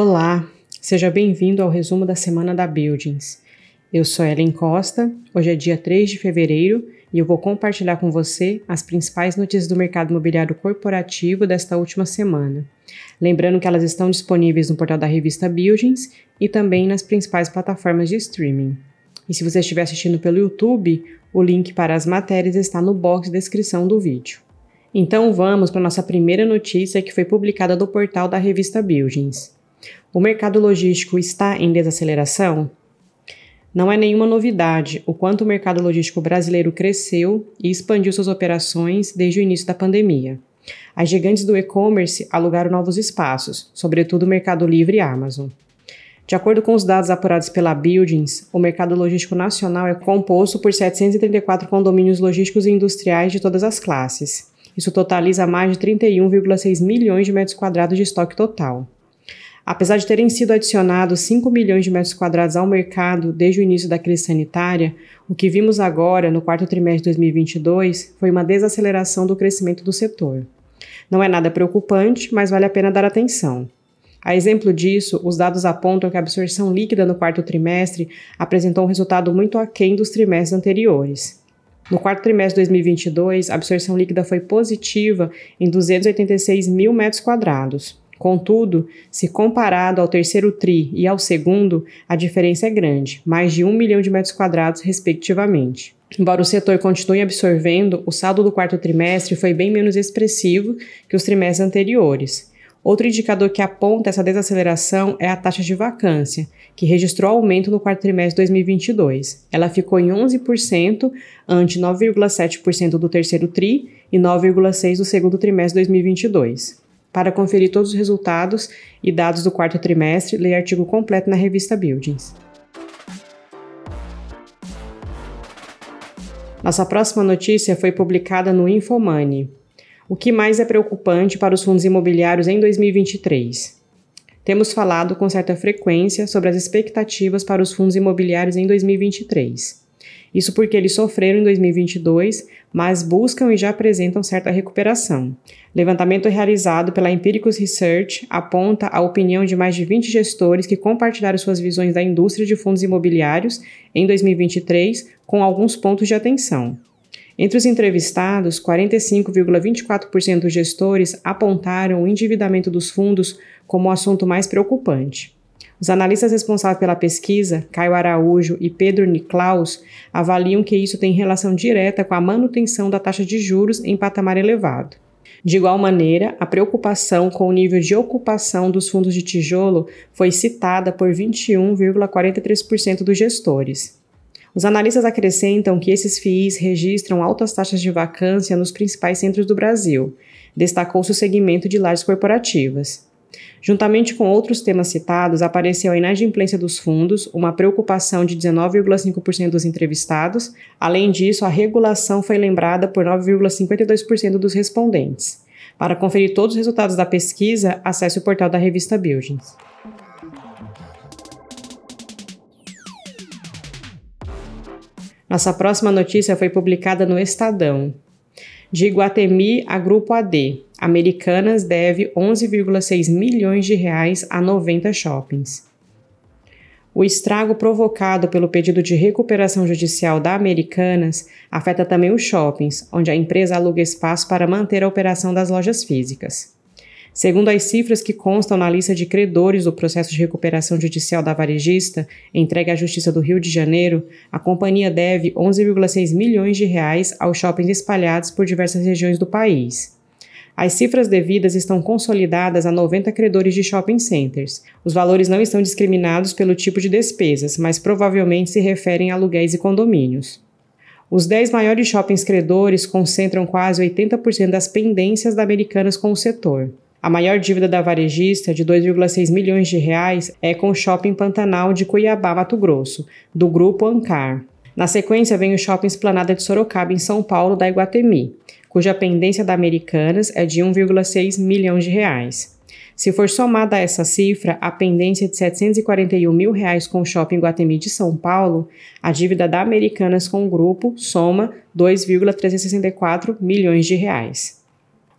Olá, seja bem-vindo ao resumo da semana da Buildings. Eu sou Ellen Costa, hoje é dia 3 de fevereiro e eu vou compartilhar com você as principais notícias do mercado imobiliário corporativo desta última semana. Lembrando que elas estão disponíveis no portal da revista Buildings e também nas principais plataformas de streaming. E se você estiver assistindo pelo YouTube, o link para as matérias está no box de descrição do vídeo. Então vamos para nossa primeira notícia que foi publicada do portal da revista Buildings. O mercado logístico está em desaceleração? Não é nenhuma novidade o quanto o mercado logístico brasileiro cresceu e expandiu suas operações desde o início da pandemia. As gigantes do e-commerce alugaram novos espaços, sobretudo o Mercado Livre e Amazon. De acordo com os dados apurados pela Buildings, o mercado logístico nacional é composto por 734 condomínios logísticos e industriais de todas as classes. Isso totaliza mais de 31,6 milhões de metros quadrados de estoque total. Apesar de terem sido adicionados 5 milhões de metros quadrados ao mercado desde o início da crise sanitária, o que vimos agora, no quarto trimestre de 2022, foi uma desaceleração do crescimento do setor. Não é nada preocupante, mas vale a pena dar atenção. A exemplo disso, os dados apontam que a absorção líquida no quarto trimestre apresentou um resultado muito aquém dos trimestres anteriores. No quarto trimestre de 2022, a absorção líquida foi positiva em 286 mil metros quadrados, Contudo, se comparado ao terceiro TRI e ao segundo, a diferença é grande, mais de 1 milhão de metros quadrados, respectivamente. Embora o setor continue absorvendo, o saldo do quarto trimestre foi bem menos expressivo que os trimestres anteriores. Outro indicador que aponta essa desaceleração é a taxa de vacância, que registrou aumento no quarto trimestre de 2022. Ela ficou em 11%, ante 9,7% do terceiro TRI e 9,6% do segundo trimestre de 2022. Para conferir todos os resultados e dados do quarto trimestre, leia artigo completo na revista Buildings. Nossa próxima notícia foi publicada no Infomoney. O que mais é preocupante para os fundos imobiliários em 2023? Temos falado com certa frequência sobre as expectativas para os fundos imobiliários em 2023. Isso porque eles sofreram em 2022, mas buscam e já apresentam certa recuperação. Levantamento realizado pela Empiricus Research aponta a opinião de mais de 20 gestores que compartilharam suas visões da indústria de fundos imobiliários em 2023 com alguns pontos de atenção. Entre os entrevistados, 45,24% dos gestores apontaram o endividamento dos fundos como o assunto mais preocupante. Os analistas responsáveis pela pesquisa, Caio Araújo e Pedro Niklaus, avaliam que isso tem relação direta com a manutenção da taxa de juros em patamar elevado. De igual maneira, a preocupação com o nível de ocupação dos fundos de tijolo foi citada por 21,43% dos gestores. Os analistas acrescentam que esses FIIs registram altas taxas de vacância nos principais centros do Brasil. Destacou-se o segmento de lajes corporativas. Juntamente com outros temas citados, apareceu a inadimplência dos fundos, uma preocupação de 19,5% dos entrevistados. Além disso, a regulação foi lembrada por 9,52% dos respondentes. Para conferir todos os resultados da pesquisa, acesse o portal da revista Buildings. Nossa próxima notícia foi publicada no Estadão. De Iguatemi a Grupo AD, Americanas deve 11,6 milhões de reais a 90 shoppings. O estrago provocado pelo pedido de recuperação judicial da Americanas afeta também os shoppings, onde a empresa aluga espaço para manter a operação das lojas físicas. Segundo as cifras que constam na lista de credores do processo de recuperação judicial da varejista, entregue à Justiça do Rio de Janeiro, a companhia deve 11,6 milhões de reais aos shoppings espalhados por diversas regiões do país. As cifras devidas estão consolidadas a 90 credores de shopping centers. Os valores não estão discriminados pelo tipo de despesas, mas provavelmente se referem a aluguéis e condomínios. Os 10 maiores shoppings credores concentram quase 80% das pendências da Americanas com o setor. A maior dívida da varejista, de 2,6 milhões de reais, é com o Shopping Pantanal de Cuiabá, Mato Grosso, do grupo Ancar. Na sequência vem o Shopping Esplanada de Sorocaba, em São Paulo, da Iguatemi, cuja pendência da Americanas é de 1,6 milhão de reais. Se for somada a essa cifra, a pendência de 741 mil reais com o Shopping Iguatemi de São Paulo, a dívida da Americanas com o grupo soma 2,364 milhões de reais.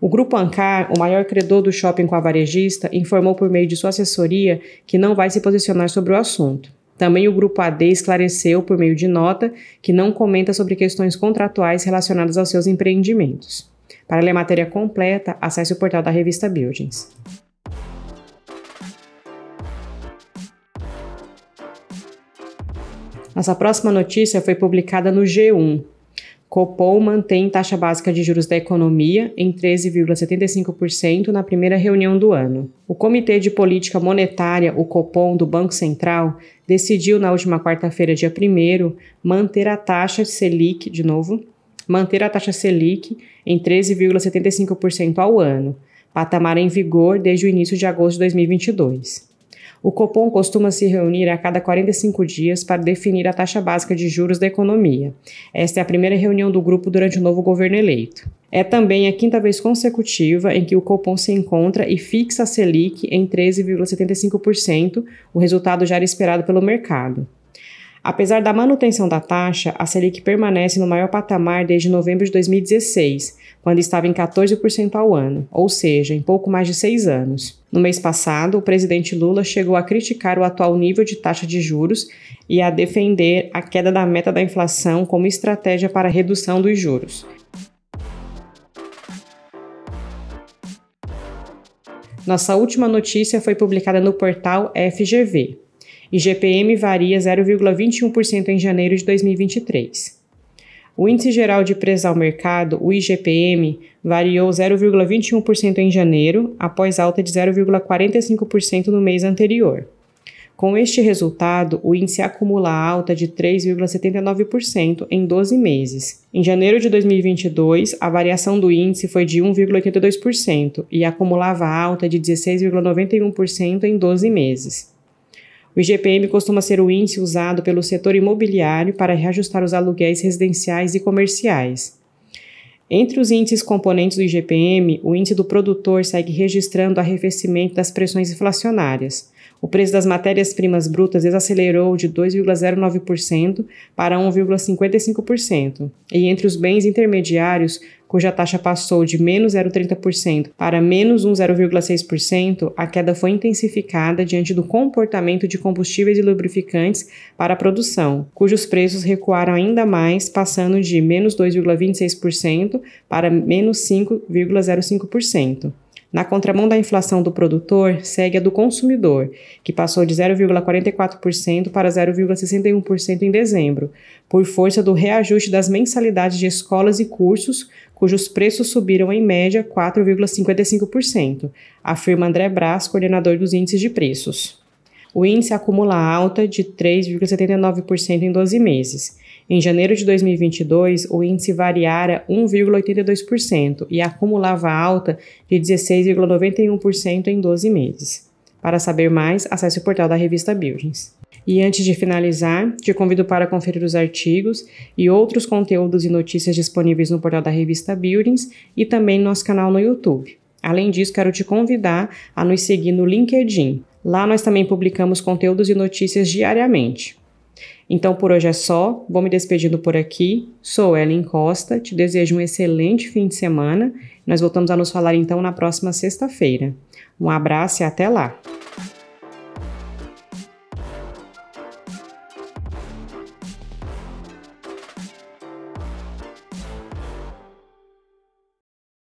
O Grupo Ancar, o maior credor do shopping com a varejista, informou por meio de sua assessoria que não vai se posicionar sobre o assunto. Também o Grupo AD esclareceu, por meio de nota, que não comenta sobre questões contratuais relacionadas aos seus empreendimentos. Para ler a matéria completa, acesse o portal da revista Buildings. Nossa próxima notícia foi publicada no G1. Copom mantém taxa básica de juros da economia em 13,75% na primeira reunião do ano. O Comitê de Política Monetária, o Copom, do Banco Central, decidiu na última quarta-feira, dia 1 manter a taxa Selic, de novo, manter a taxa Selic em 13,75% ao ano, patamar em vigor desde o início de agosto de 2022. O Copom costuma se reunir a cada 45 dias para definir a taxa básica de juros da economia. Esta é a primeira reunião do grupo durante o novo governo eleito. É também a quinta vez consecutiva em que o Copom se encontra e fixa a Selic em 13,75%, o resultado já era esperado pelo mercado. Apesar da manutenção da taxa, a Selic permanece no maior patamar desde novembro de 2016, quando estava em 14% ao ano, ou seja, em pouco mais de seis anos. No mês passado, o presidente Lula chegou a criticar o atual nível de taxa de juros e a defender a queda da meta da inflação como estratégia para a redução dos juros. Nossa última notícia foi publicada no portal FGV. IGPM varia 0,21% em janeiro de 2023. O Índice Geral de Preços ao Mercado, o IGPM, variou 0,21% em janeiro, após alta de 0,45% no mês anterior. Com este resultado, o índice acumula alta de 3,79% em 12 meses. Em janeiro de 2022, a variação do índice foi de 1,82% e acumulava alta de 16,91% em 12 meses. O IGPM costuma ser o índice usado pelo setor imobiliário para reajustar os aluguéis residenciais e comerciais. Entre os índices componentes do IGPM, o índice do produtor segue registrando arrefecimento das pressões inflacionárias. O preço das matérias-primas brutas desacelerou de 2,09% para 1,55%, e entre os bens intermediários, cuja taxa passou de menos 0,30% para menos 1,06%, a queda foi intensificada diante do comportamento de combustíveis e lubrificantes para a produção, cujos preços recuaram ainda mais, passando de menos 2,26% para menos 5,05%. Na contramão da inflação do produtor, segue a do consumidor, que passou de 0,44% para 0,61% em dezembro, por força do reajuste das mensalidades de escolas e cursos, cujos preços subiram em média 4,55%, afirma André Brás, coordenador dos índices de preços. O índice acumula alta de 3,79% em 12 meses em janeiro de 2022, o índice variara 1,82% e acumulava alta de 16,91% em 12 meses. Para saber mais, acesse o portal da revista Buildings. E antes de finalizar, te convido para conferir os artigos e outros conteúdos e notícias disponíveis no portal da revista Buildings e também no nosso canal no YouTube. Além disso, quero te convidar a nos seguir no LinkedIn. Lá nós também publicamos conteúdos e notícias diariamente. Então por hoje é só, vou me despedindo por aqui. Sou Ellen Costa, te desejo um excelente fim de semana. Nós voltamos a nos falar então na próxima sexta-feira. Um abraço e até lá!